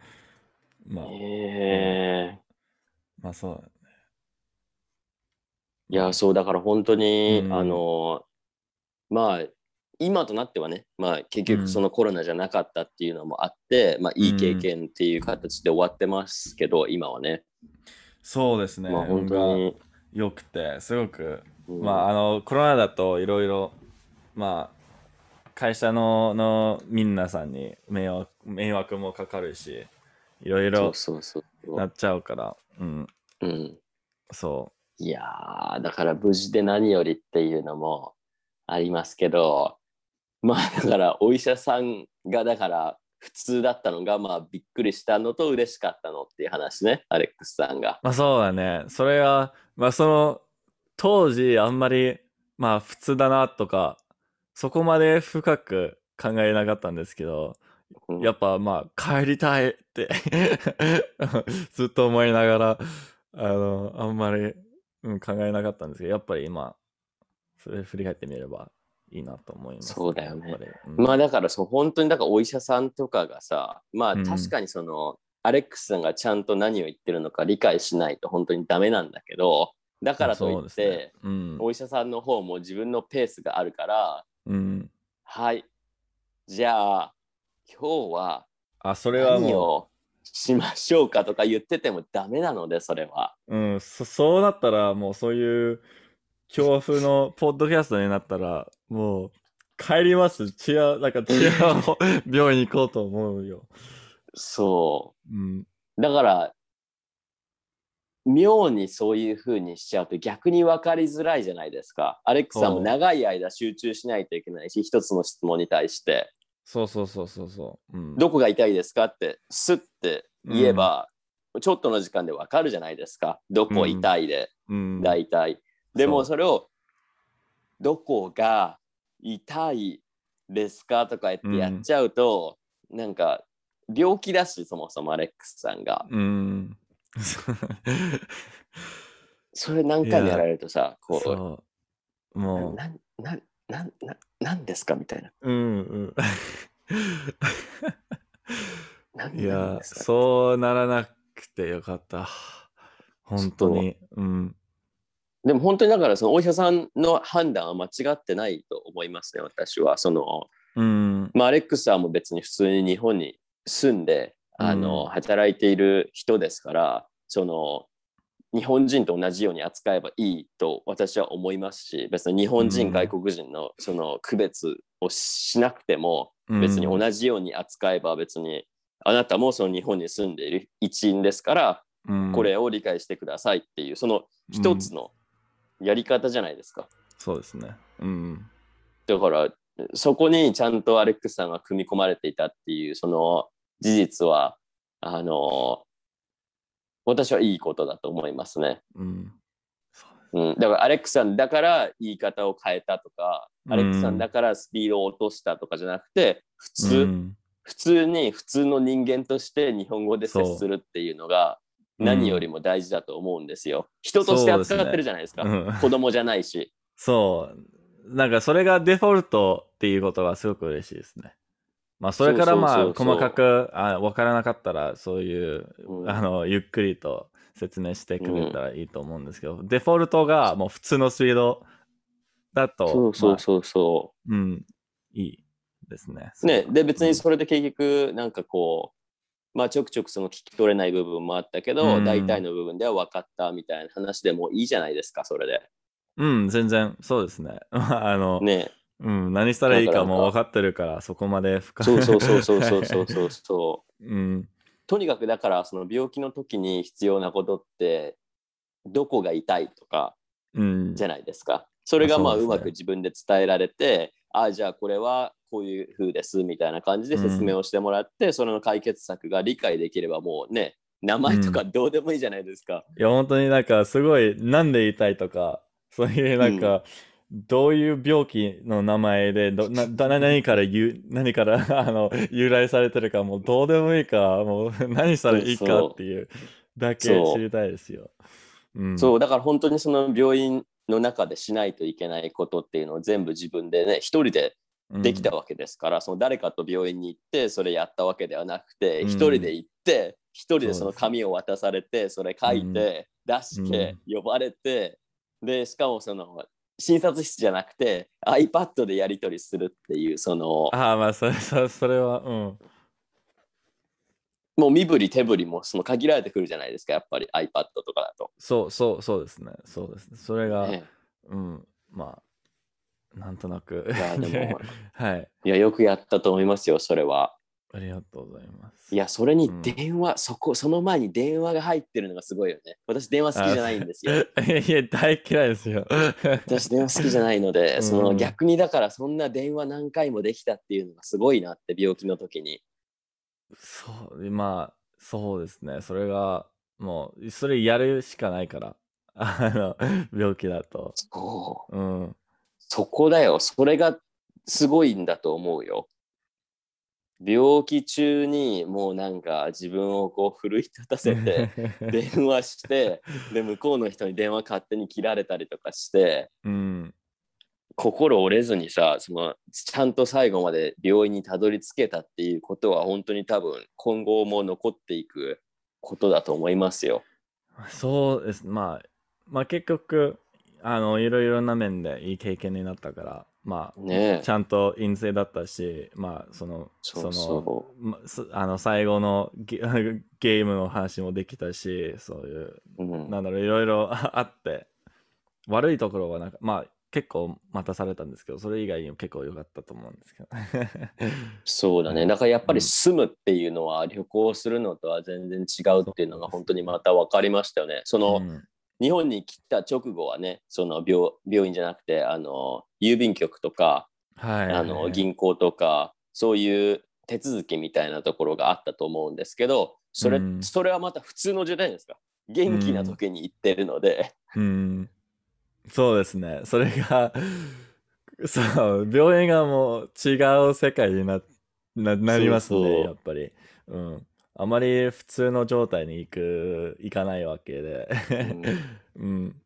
まあ、えまあそう。いや、そう、だから本当に、うんあの、まあ、今となってはね、まあ、結うん局そのコロナじゃなかったっていうのもあって、まあ、いい経験っていう形で終わってますけど、今はね。そうですね。まあ、本運当に。が良くて、すごく、うんまあ、あの、コロナだといろいろ、まあ、会社のの皆さんに迷惑迷惑もかかるし、いろいろ。なっちゃうから、うん、うん。そいやー、だから無事で何よりっていうのもありますけど、まあだからお医者さんがだから普通だったのがまあびっくりしたのと嬉しかったのっていう話ね、アレックスさんがう。。まあそうだね。それは、まあその、当時あんまり、まあ普通だなとか、そこまで深く考えなかったんですけど、うんやっぱまあ帰りたいって [laughs] ずっと思いながらあのあんまり、うん、考えなかったんですけどやっぱり今それ振り返ってみればいいなと思います、そうだよね。うん。まあだからそう本当にだからお医者さんとかがさまあうん。確かにその、アレックスさんがちゃんと何を言ってるのか理解しないと本当にダメなんだけどだからといって、ね。うん。お医者さんの方も自分のペースがあるからうん、はい。じゃあ今日はあそれはもしましょうかとか言っててもダメなのでそれは。う、うん、そそうなったらもうそういう恐怖のポッドキャストになったらもう帰ります。チアなんかチア病院行こうと思うよ、そう。ん、うだから妙にそういう風にしちゃうと逆に分かりづらいじゃないですか。アレックスさんも長い間集中しないといけないし一つの質問に対してそうそうそうそうそう、うん、どこが痛いですかってスッて言えば、ちょっとの時間で分かるじゃないですか。どこ痛いで、うん、大体。でもそそれをどこが痛いですかとか言ってやっちゃうと、なんか病気だしそもそもアレックスさんが。うん。それ何回もやられるとさこう。そう。もななななななんですか？みたいな。う、うんうん。[laughs] なんいや、そうならなくてよかった。本当に。うん。でも本当にだからそのお医者さんの判断は間違ってないと思いますね私はそのうん。まあアレックスさんも別に普通に日本に住んであの、うん働いている人ですからその日本人と同じように扱えばいいと私は思いますし別に日本人、うん外国人のその区別をしなくてもうん別に同じように扱えば別にあなたもその日本に住んでいる一員ですからうんこれを理解してくださいっていうその一つのやり方じゃないですか。そうですね。うん。だからそこにちゃんとアレックスさんが組み込まれていたっていうその事実はあの私はいいことだと思いますね。うん。うん、だからアレックスさんだから言い方を変えたとか、うんアレックスさんだからスピードを落としたとかじゃなくて普通、うん普通に普通の人間として日本語で接するっていうのが何よりも大事だと思うんですよ。人として扱ってるじゃないですか。うん子供じゃないし。そう。なんかそれがデフォルトっていうことがすごく嬉しいですね。まあそれからまあ細かくあ分からなかったらそういう、うんあのゆっくりと説明してくれたらいいと思うんですけど、デフォルトがもう普通のスピードだと、そうそうそうそう。まあうん、いいですね。ね、で別にそれで結局なんかこう、まあちょくちょくその聞き取れない部分もあったけど、うん大体の部分では分かったみたいな話でもいいじゃないですかそれで。うん、全然そうですね。[laughs] あの、ねうん、何したらいいかもう分かってるからそこまで深そうそうそうそうそうそうそうそう。うん、とにかくだからその病気の時に必要なことってどこが痛いとかうん、じゃないですか。それがまあそうまく自分で伝えられて、ああじゃあこれはこういう風ですみたいな感じで説明をしてもらって、それの解決策が理解できればもうね名前とかどうでもいいじゃないですか。いや、本当になんかすごい、なんで言いたいとか、そういうなんか、どういう病気の名前で、どなだ何から言う、何から [laughs] あの由来されてるか、もうどうでもいいか、もう [laughs] 何したらいいかっていうだけそう。知りたいですよ。うん、そう。だから本当にその病院の中でしないといけないことっていうのを全部自分でね一人でできたわけですから、その誰かと病院に行ってそれやったわけではなくてうん。一人で行って一人でその紙を渡されてそれ書いて出して呼ばれてで、しかもその、診察室じゃなくて iPad でやり取りするっていう、その、ああ、まあ、それ、そそれは、うん。もう身振り手振りもその限られてくるじゃないですか、やっぱり iPad とかだと。そうそうそうですね。そうですね。それが、ねうん、まあ、なんとなく。いや、でも、[laughs] はい。いや、よくやったと思いますよ、それは。ありがとうございます。いや、それにうん電話、そこ、その前に電話が入ってるのがすごいよね。私、電話好きじゃないんですよ。[laughs] いや、大嫌いですよ。[laughs] 私、電話好きじゃないので、うんその逆にだから、そんな電話何回もできたっていうのがすごいなって、病気の時に。そう、まあ、そうですね。それが、もう、それやるしかないから。[laughs] あの、病気だと。そう。うん。そこだよ。それがすごいんだと思うよ。病気中にもうなんか自分をこう奮い立たせて [laughs] 電話してで向こうの人に電話勝手に切られたりとかしてうん。心折れずにさそのちゃんと最後まで病院にたどり着けたっていうことは本当に多分今後も残っていくことだと思いますよ。そうです。まあ、まあ結局、あの、いろいろな面でいい経験になったから、まあ、ねえちゃんと陰性だったし、まあ、その、そのそますあの最後のゲ [laughs] ゲームの話もできたし、そういう、う。うん、なんだろう、いろいろ [laughs] あって、悪いところはなんか、まあ、結構待たされたんですけど、それ以外にも結構良かったと思うんですけど。[laughs] そうだね。うんだからやっぱり住むっていうのは旅行するのとは全然違うっていうのが本当にまた分かりましたよね。その、うん日本に来た直後はね、その病病院じゃなくて、あの郵便局とか、はい。あの銀行とか、そういう手続きみたいなところがあったと思うんですけど、それ,、うんそれはまた普通の時代ですか？元気な時に行ってるので、うん、そうですね。それが、[laughs] そう、病院がもう違う世界になななりますね、やっぱり。うん。あまり普通の状態に行く、行かないわけで。うん。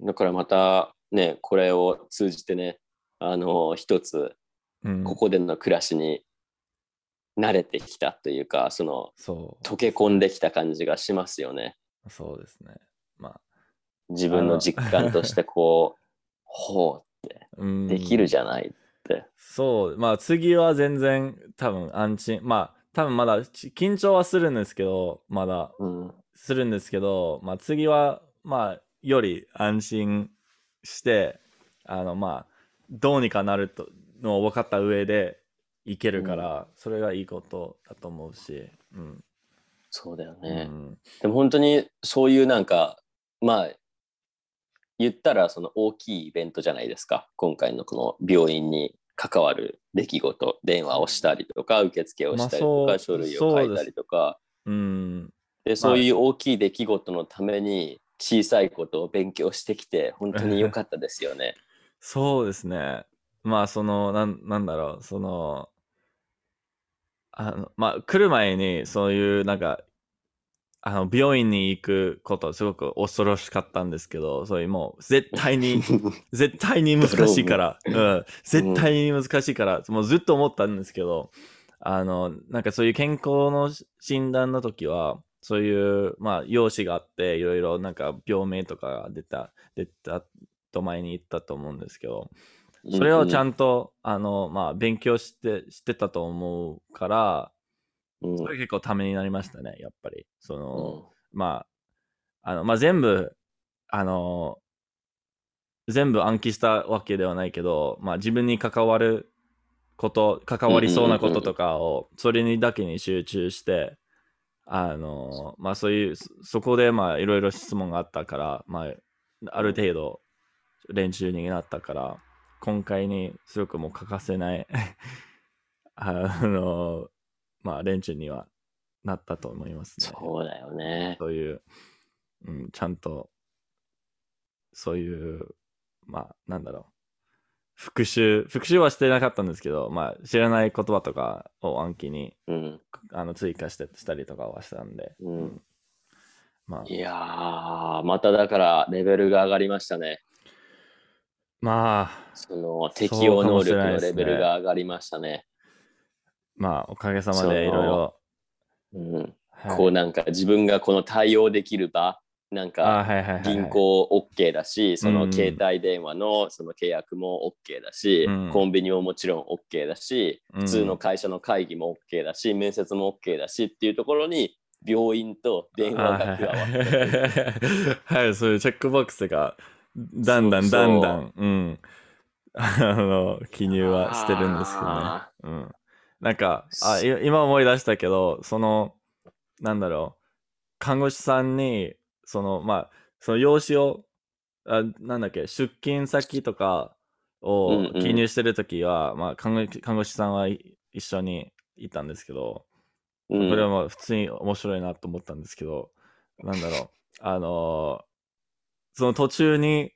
だからまたね、これを通じてね、あの一つうん。ここでの暮らしに慣れてきたというか、そのそ溶け込んできた感じがしますよね。う、そうですね。ま自分の実感としてこう、[laughs] ほあ、うん。う、できるじゃないって。そう、まあ次は全然多分安心。まあ多分まだち緊張はするんですけど、まだうん、するんですけど、まあ次はまあより安心して、あのまあどうにかなるとのを分かった上でいけるから、それがいいことだと思うし、うん。そうだようね。ん、でも本当にそういうなんか、まあ、言ったらその大きいイベントじゃないですか。今回のこの病院に関わる出来事、電話をしたりとか、受付をしたりとか、まあそう書類を書いたりとか、うん、でそういう大きい出来事のために小さいことを勉強してきて本当に良かったですよね。[laughs] そうですね。まあそのなんなんだろうそのあのまあ来る前にそういうなんかあの病院に行くことすごく恐ろしかったんですけどそういうもう絶対に [laughs] 絶対に難しいから、うん、絶対に難しいから、もうずっと思ったんですけどあのなんかそういう健康の診断の時はそういうまあ用紙があっていろいろなんか病名とかが出た出たと前に言ったと思うんですけどそれをちゃんんと、あのまあ勉強してしてたと思うからと、うん。それ結構ためになりましたねやっぱり。その、うん。まあ、あの、まあ、全部、あの、全部暗記したわけではないけど、まあ、自分に関わること、関わりそうなこととかを、それにだけに集中して、あの、まあ、そういう、そそこで、まあ、いろいろ質問があったから、まあ、ある程度練習になったから、今回にすごくもう欠かせない、[laughs] あの、まあ、練習にはなったと思いますね。そうだよね。そういう、うん、ちゃんと、そういう、まあ、なんだろう。復習、復習はしてなかったんですけど、まあ、知らない言葉とかを暗記にうん。あの追加してしたりとかはしたんで、うん、まあ、いやー、まただからレベルが上がりましたね。まあ、その適応能力のレベルが上がりましたね。まあ、おかげさまそうでいろいろ、う。ん、はいこうなんか自分がこの対応できる場なんあか。銀行 OK だし、そうん。の携帯電話のその契約も OK だし、うん。コンビニももちろん OK だし、うん。普通の会社の会議も OK だし、面接も OK だしっていうところに病院と電話あが加わはいって。る。はいはい、そういうチェックボックスがだんだんそうそうだんだん、うん、[laughs] あの記入はしてるんですけどね。あうん、なんかあい今思い出したけどそのなんだろう。看護師さんにそのまあその用紙をあなんだっけ出勤先とかうんをうん。記入してる時は、まあ看護看護師さんはい一緒にいたんですけど、うん。これはまあ普通に面白いなと思ったんですけど、なんだろう、あのーその途中に、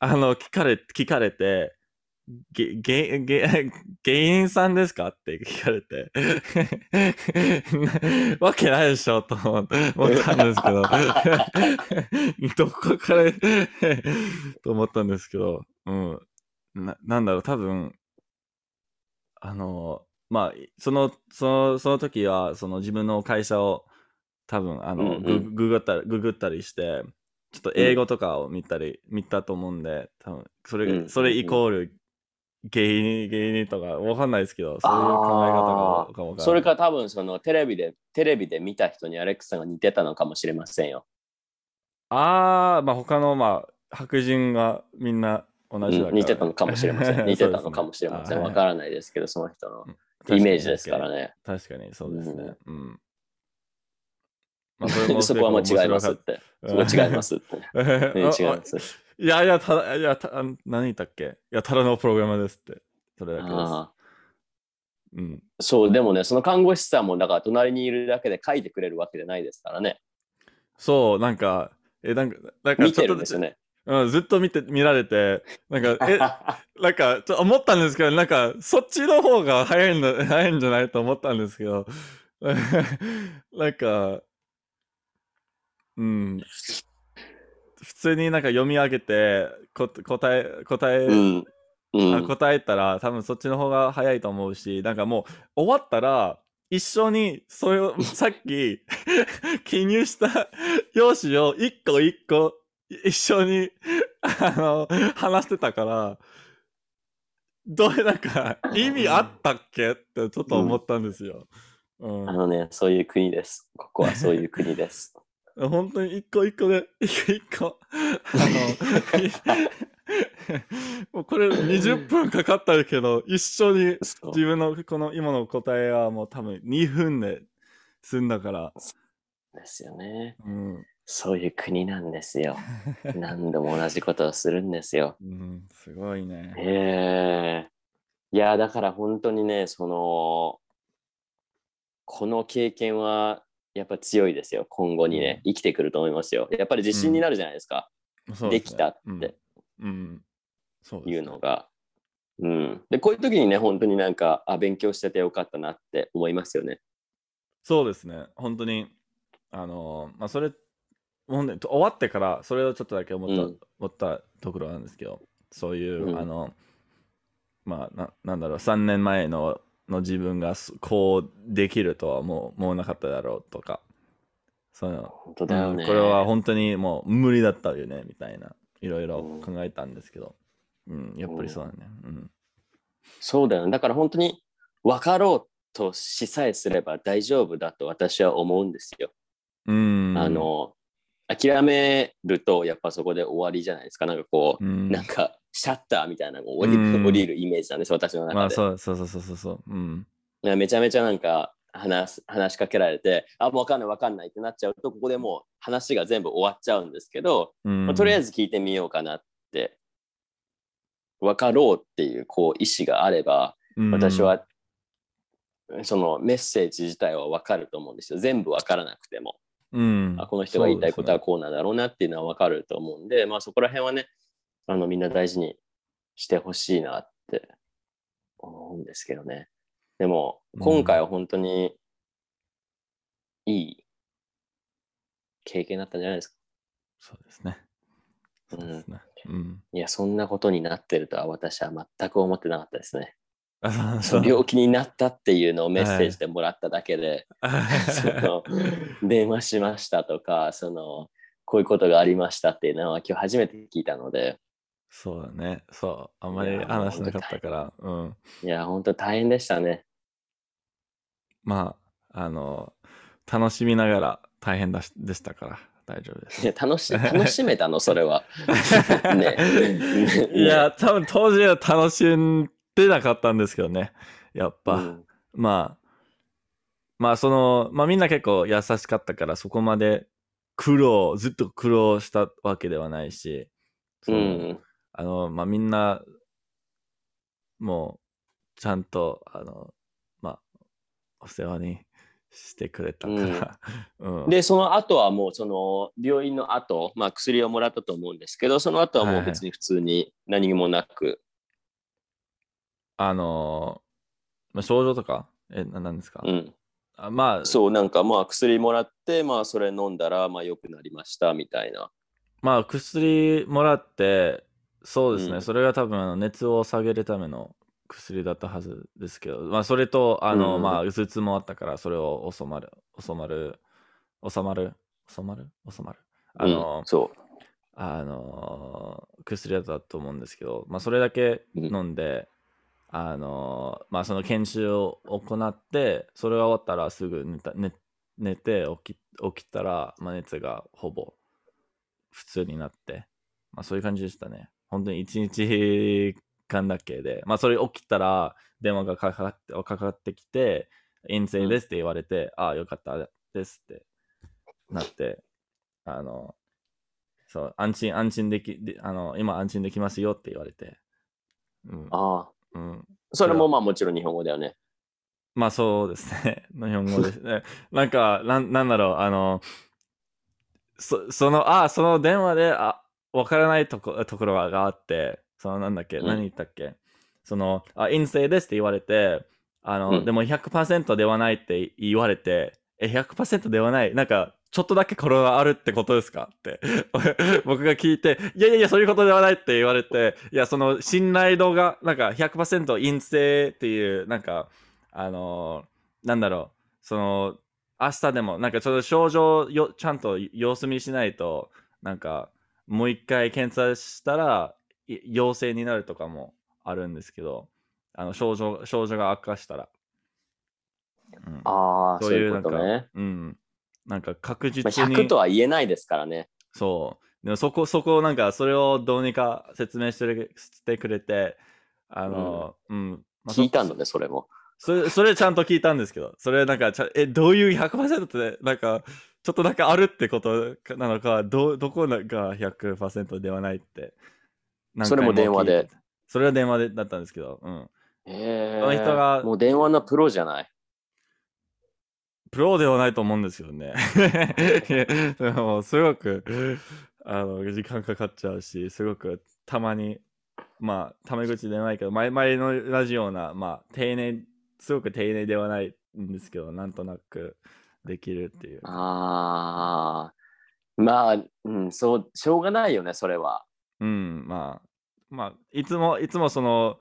あの、聞かれ、聞かれて、げ、げ、げ、[laughs] 芸人さんですか？って聞かれて、[laughs] わけないでしょと思ったんですけど、[laughs] どこからと思ったんですけど、うん。な、なんだろう、多分、あの、まあ、その、その、その時は、その自分の会社を、多分、あの、うんうん。グググったり、ググったりして、ちょっと英語とかを見たり、見たと思うんで、多分、それ、うん。それイコール、芸人、芸人とか、わかんないですけど、そういう考え方がかも。それか多分そのテレビでテレビで見た人にアレックスさんが似てたのかもしれませんよ。ああ、まあ他の、まあ、白人がみんな同じだから、うん似てたのかもしれません。[laughs] 似てたのかもしれません。わからないですけど、その人のイメージですからね。確かにそうですね。うん。[laughs] そこはもう違いますって。そ違いますって。[laughs] 違います。いやいや、ただ、いや、た何言ったっけ？いや、ただのプログラムですって。それだけです。あうん。ーそう、でもね、その看護師さんもだから隣にいるだけで書いてくれるわけじゃないですからね。そう、なんか、え、なんか、なんか見てちょっとるんですよね。うん、ずっと見て、見られて、なんか、え、[laughs] なんか、ちょ思ったんですけど、なんか、そっちの方が早いんだ、早いんじゃないと思ったんですけど、[laughs] なんか、うん、普通になんか読み上げて、こ答え、答え、うん。うん。あ答えたら、多分そっちの方が早いと思うし、なんかもう、終わったら、一緒に、それを、[laughs] さっき、[laughs] 記入した用紙を一個一個、一緒に、あの、話してたから、どうなんか、意味あったっけってちょっと思ったんですよ。うんあのね、そういう国です。ここはそういう国です。本当に一個一個で、[laughs] 一個一個、あの、[laughs] もうこれ20分かかったけど、一緒に自分のこの今の答えはもう多分2分で済んだから、ですよね。うん、そういう国なんですよ。[laughs] 何度も同じことをするんですよ。うん、すごいね。へえ。いや、だから本当にね、その、この経験はやっぱ強いですよ。今後にね、生きてくると思いますよ。やっぱり自信になるじゃないですか。そうですきたっねてうん、うん、そうですねいうのが。うん。で、こういう時にね、本当になんか、あ、勉強しててよかったなって思いますよね。そうですね。本当に、あのまあ、それ、もうね、終わってから、それをちょっとだけ思った、うん思ったところなんですけど、そういう、うんあの、まあな、なんだろう、3年前のの自分がそこうできるとはもうもうなかっただろうとか、その本当だよね。うんこれは本当にもう無理だったよね、みたいな、いろいろ考えたんですけど、うん、やっぱりそうだね。うん。そうだよね。だから本当に分かろうとしさえすれば大丈夫だと私は思うんですよ。うん、あ、の、諦めるとやっぱそこで終わりじゃないですか。なんかこう、うん、なんかシャッターみたいなのが降り,、うん降りるイメージなんです、私の中で。まあそうそうそうそうそうそう、うん。めちゃめちゃなんか話す話しかけられて、あ、もう分かんない分かんないってなっちゃうと、ここでもう話が全部終わっちゃうんですけど、うんまあとりあえず聞いてみようかなって、分かろうっていうこう意思があれば、私、は、そのメッセージ自体は分かると思うんですよ。全部分からなくても。うん、あこの人が言いたいことはこうなんだろうなっていうのは分かると思うんで、まあそこら辺はね、あのみんな大事にしてほしいなって思うんですけどね。でもうん今回は本当にいい経験だったんじゃないですか？そうですね。そうですね。うん。いや、そんなことになってるとは私は全く思ってなかったですね。あその [laughs] 病気になったっていうのをメッセージでもらっただけで、[laughs] その電話しましたとか、そのこういうことがありましたっていうのは今日初めて聞いたので、そうだね。そう。あんまり話しなかったから。うん。いや、本当大変でしたね。まあ、あの、楽しみながら大変だしでしたから大丈夫です。いや、楽し、楽しめたの、[laughs] それは。ね [laughs] ねいや、多分当時は楽しんでなかったんですけどね。やっぱ、うんまあ、まあその、まあみんな結構優しかったからそこまで苦労、ずっと苦労したわけではないし、うん。あの、まあみんな、もう、ちゃんと、あの、まあ、お世話にしてくれたから、うん。[laughs] で、その後はもう、その、病院の後、まあ、薬をもらったと思うんですけど、その後はもう別に普通に何もなく、あの、まあ、症状とか、え、ななんですか、うん。あまあ、そう、なんかまあ、薬もらって、まあ、それ飲んだら、まあ、良くなりました、みたいな。まあ、薬もらって、そうですね、うん。それが多分あの熱を下げるための薬だったはずですけど、まあ、それと、あの、うん。まあ、うつつもあったから、それを収まる、収まる、収まる、収まる、収まる？あの、う。ん、そあの薬だったと思うんですけど、まあ、それだけ飲んで、あのまあ、その研修を行ってそれが終わったらすぐ寝た寝寝て起き起きたら、まあ、熱がほぼ普通になって、まあ、そういう感じでしたね本当に1日間だけで、まあ、それ起きたら電話がかかってかかってきて陰性ですって言われて、ああよかったですってなってあのそう、安心、安心でき、であの、今安心できますよって言われて。うんう。。ああ。うん、それもまあ、もちろん日本語だよね。まあそうですね。[laughs] 日本語ですね。なんか、なんなんだろう、あの、そその、あ、その電話で、あ、わからないとこところがあって、そのなんだっけ、うん。何言ったっけ、その、あ、陰性ですって言われて、あの、うん。でも100%ではないって言われて、え、100%ではない？なんか、ちょっとだけコロナあるってことですか？って。[laughs] 僕が聞いて、いやいやいや、そういうことではないって言われて、いや、その信頼度が、なんか100%陰性っていう、なんか、あのーなんだろう、その、明日でも、なんかちょっと症状よ、ちゃんと様子見しないと、なんか、もう一回検査したら、い陽性になるとかもあるんですけど、あの症状症状が悪化したら。うんああ、そういうことなんねか。、うん。なんか確まあ、実に。100とは言えないですからね。そう。でもそこ、そこ、なんか、それをどうにか説明してるしてくれて、あの、うん。まあそ聞いたのね、それも。それ、それちゃんと聞いたんですけど、それなんかちゃ、え、どういう100%って、なんか、ちょっとだけあるってことなのか、ど、どこが100%ではないって。何それも回電話で。それは電話でだったんですけど、うん。ええその人がもう電話のプロじゃない？プロではないと思うんですよね。で [laughs] も、すごく、あの、時間かかっちゃうし、すごく、たまに、まあ、タメ口ではないけど、前々のラジオな、まあ、丁寧、すごく丁寧ではないんですけど、なんとなくできるっていう。ああ。まあ、うん、そう、しょうがないよね、それは。うん、まあ、まあ、いつも、いつもその、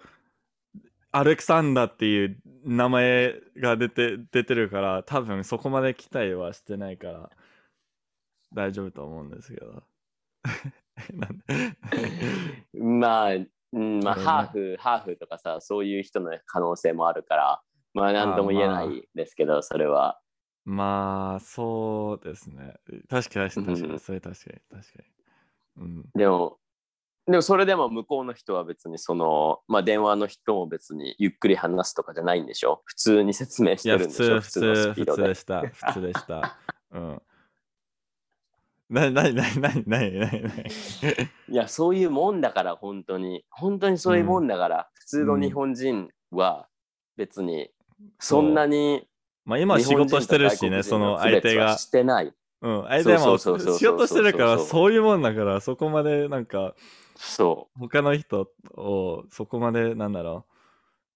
アレクサンダーっていう名前が出て、出てるから、多分そこまで期待はしてないから、大丈夫と思うんですけど。[laughs] まあ、うん、まあ、ハーフ、ハーフとかさ、そういう人の可能性もあるから、まあ、なんとも言えないですけど、それは。まあ、そうですね。確かに、確かに、うんそれ確かに、確かに。うん。でも、でもそれでも向こうの人は別にその、まあ電話の人も別にゆっくり話すとかじゃないんでしょ？普通に説明してるんでしょ？通、普通、普通普。通でした。普通でした。うん。な、なになになになになになにいや、そういうもんだから、本当に。本当にそういうもんだから、普通の日本人は別にそんなにまあ今仕事してるしね、その相手が。してない。うん、相手も仕事してるからそういうもんだから、そこまでなんか、そ他の人をそこまでなんだろう、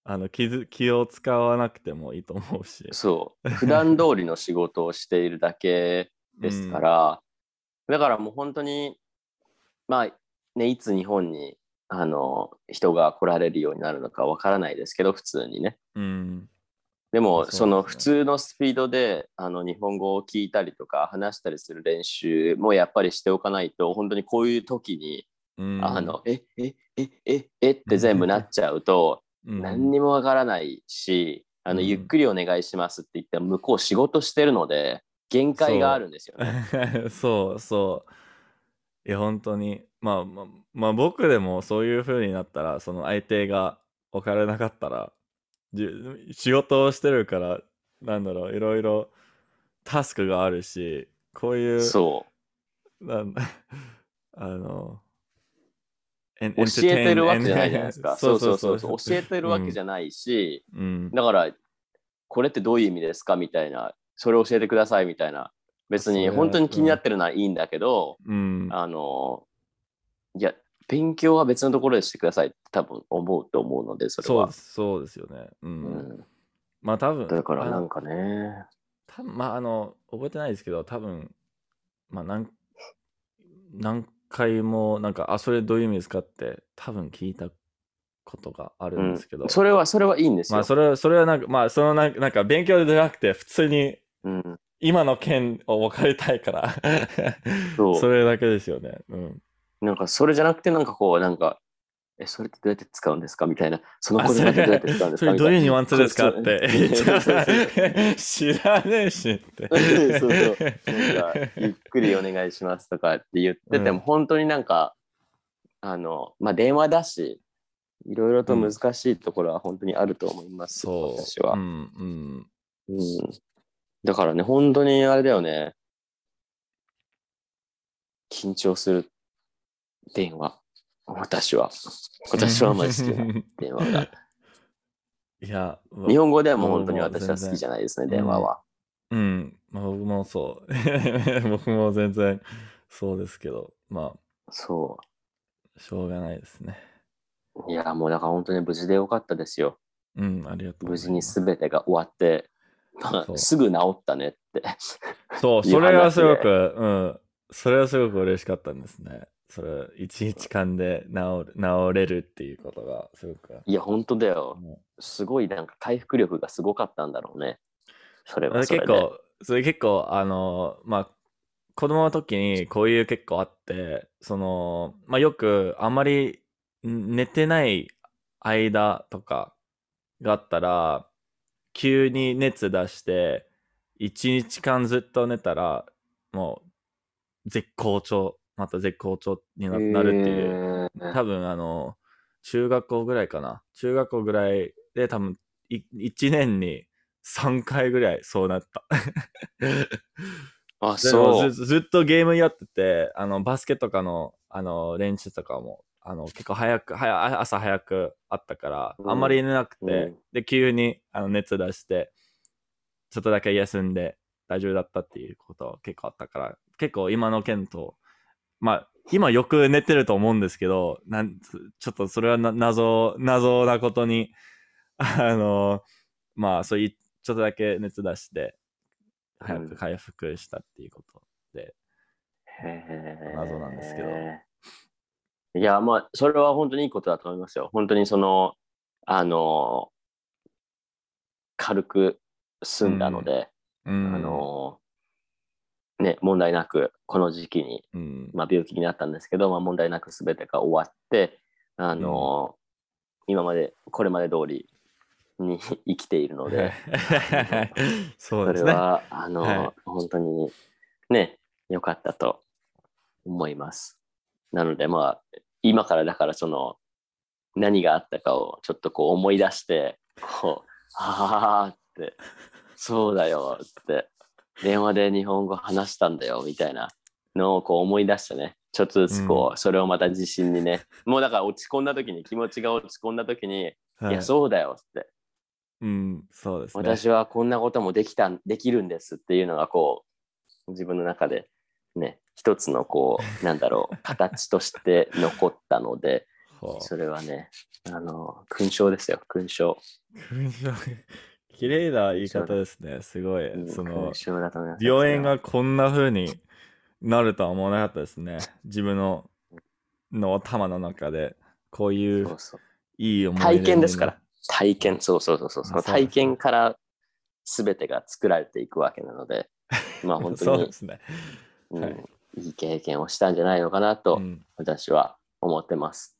あの気づ気を使わなくてもいいと思うしう、。そう。普段通りの仕事をしているだけですから、だからもう本当に、まあ、ね、いつ日本にあの人が来られるようになるのかわからないですけど、普通にね。うん。でも、その普通のスピードであの日本語を聞いたりとか話したりする練習もやっぱりしておかないと、本当にこういう時に、うんあの、え、え、え、え、えって全部なっちゃうと、うん何にもわからないし、あの、うんゆっくりお願いしますって言っても向こう仕事してるので、限界があるんですよね。そう [laughs] そう。いや、本当に。まあ、まあ、まあ、僕でもそういう風になったら、その相手が分からなかったら、じ仕事をしてるから、なんだろう、いろいろタスクがあるし、こういう、そなん [laughs] あの。教えてるわけじゃないじゃないですか。そそううそそそううそうう。教えてるわけじゃないし、うん。だから、これってどういう意味ですかみたいな、それ教えてくださいみたいな。別に本当に気になってるのはいいんだけど、うん。あの、いや、勉強は別のところでしてくださいって多分思うと思うので、それは。そうで。す、そうですよね。う。うん。ん、まあ、多分、だからなんかね、多分まああの覚えてないですけど多分まあ何何回もなんかあそれどういう意味ですかって多分聞いたことがあるんですけど、それは、それはいいんですよ。まあそれはそれはなんかまあそのなんかなんか勉強じゃなくて普通にうん、今の件を分かりたいから。そう。[laughs] それだけですよね。うんなんかそれじゃなくて、なんかこう、なんか、え、それってどうやって使うんですか？みたいな、その言葉ってどうやって使うんですそかどういうニュアンスですか？って。[laughs] 知らねえしって。そうそうなんか、ゆっくりお願いしますとかって言ってても、うん。本当になんか、あの、まあ、電話だし、いろいろと難しいところは本当にあると思います、そう。私は、うんうん。うん。だからね、本当にあれだよね。緊張する電話。私は。私はあんまり好きな [laughs] 電話が。いや日本語ではもう本当に私は好きじゃないですね、電話は。うん、まあ、僕もそう。[laughs] 僕も全然そうですけど、まそあ、しょうがないですね。う。いや、もうだから本当に無事でよかったですよ。うん、ありがとうご無事に。全てが終わって、まあ、すぐ治ったねって。そう、それはすご話く、うん、それはすごく嬉しかったんですね。それ、一日間で治る、治れるっていうことが、すごく。いや、本当だよ。もすごいなんか回復力がすごかったんだろうね。それうはそれで。結構、それ結構、あの、まあ、子供の時にこういう結構あって、その、まあ、よくあんまりん寝てない間とかがあったら、急に熱出して、一日間ずっと寝たら、もう、絶好調、また絶好調にななるっていう。へー多分あの、中学校ぐらいかな。中学校ぐらいで多分、い1年に3回ぐらいそうなった。[laughs] あ、そう。ずずっとゲームやってて、あの、バスケとかの、あの、練習とかも、あの、結構早く、早朝早くあったから、うんあんまり寝なくて、うんで、急にあの熱出して、ちょっとだけ休んで大丈夫だったっていうこと結構あったから、結構今の件と、まあ、今よく寝てると思うんですけど、なんちょっとそれはな謎、謎なことに、あの、まあ、そういう、ちょっとだけ熱出して、早うん。く回復したっていうことで、へー。謎なんですけど。いや、まあ、それは本当にいいことだと思いますよ。本当にその、あの、軽く済んだので、うん、あの、ね、問題なく、この時期に、うん、まあ、病気になったんですけど、まあ、問題なく全てが終わって、あの、今まで、これまで通りに生きているので、[laughs] そうですね。それは、あの、はい本当にね、良かったと思います。なので、まあ、今からだからその、何があったかをちょっとこう思い出して、こう、はあって、そうだよって、電話で日本語話したんだよみたいなのをこう思い出してね、ちょっとずつこう、それをまた自信にね、もうだから落ち込んだ時に、気持ちが落ち込んだ時に、い、はい。や、そうだよって、うん、そうですね。私はこんなこともできたんできるんですっていうのがこう自分の中でね一つのこう [laughs] なんだろう形として残ったのでそれはねあの勲章ですよ勲章、勲章綺麗な言い方ですね。す。ごい。うんその病院がこんな風になるとは思わなかったですね。自分のの頭の中で、こういういい思い出体験ですから。に体験。そうそうそうそう。その体験から全てが作られていくわけなので、[laughs] まあ本当にそうで、すね。うんはい。いい経験をしたんじゃないのかなとうん。私は思ってます。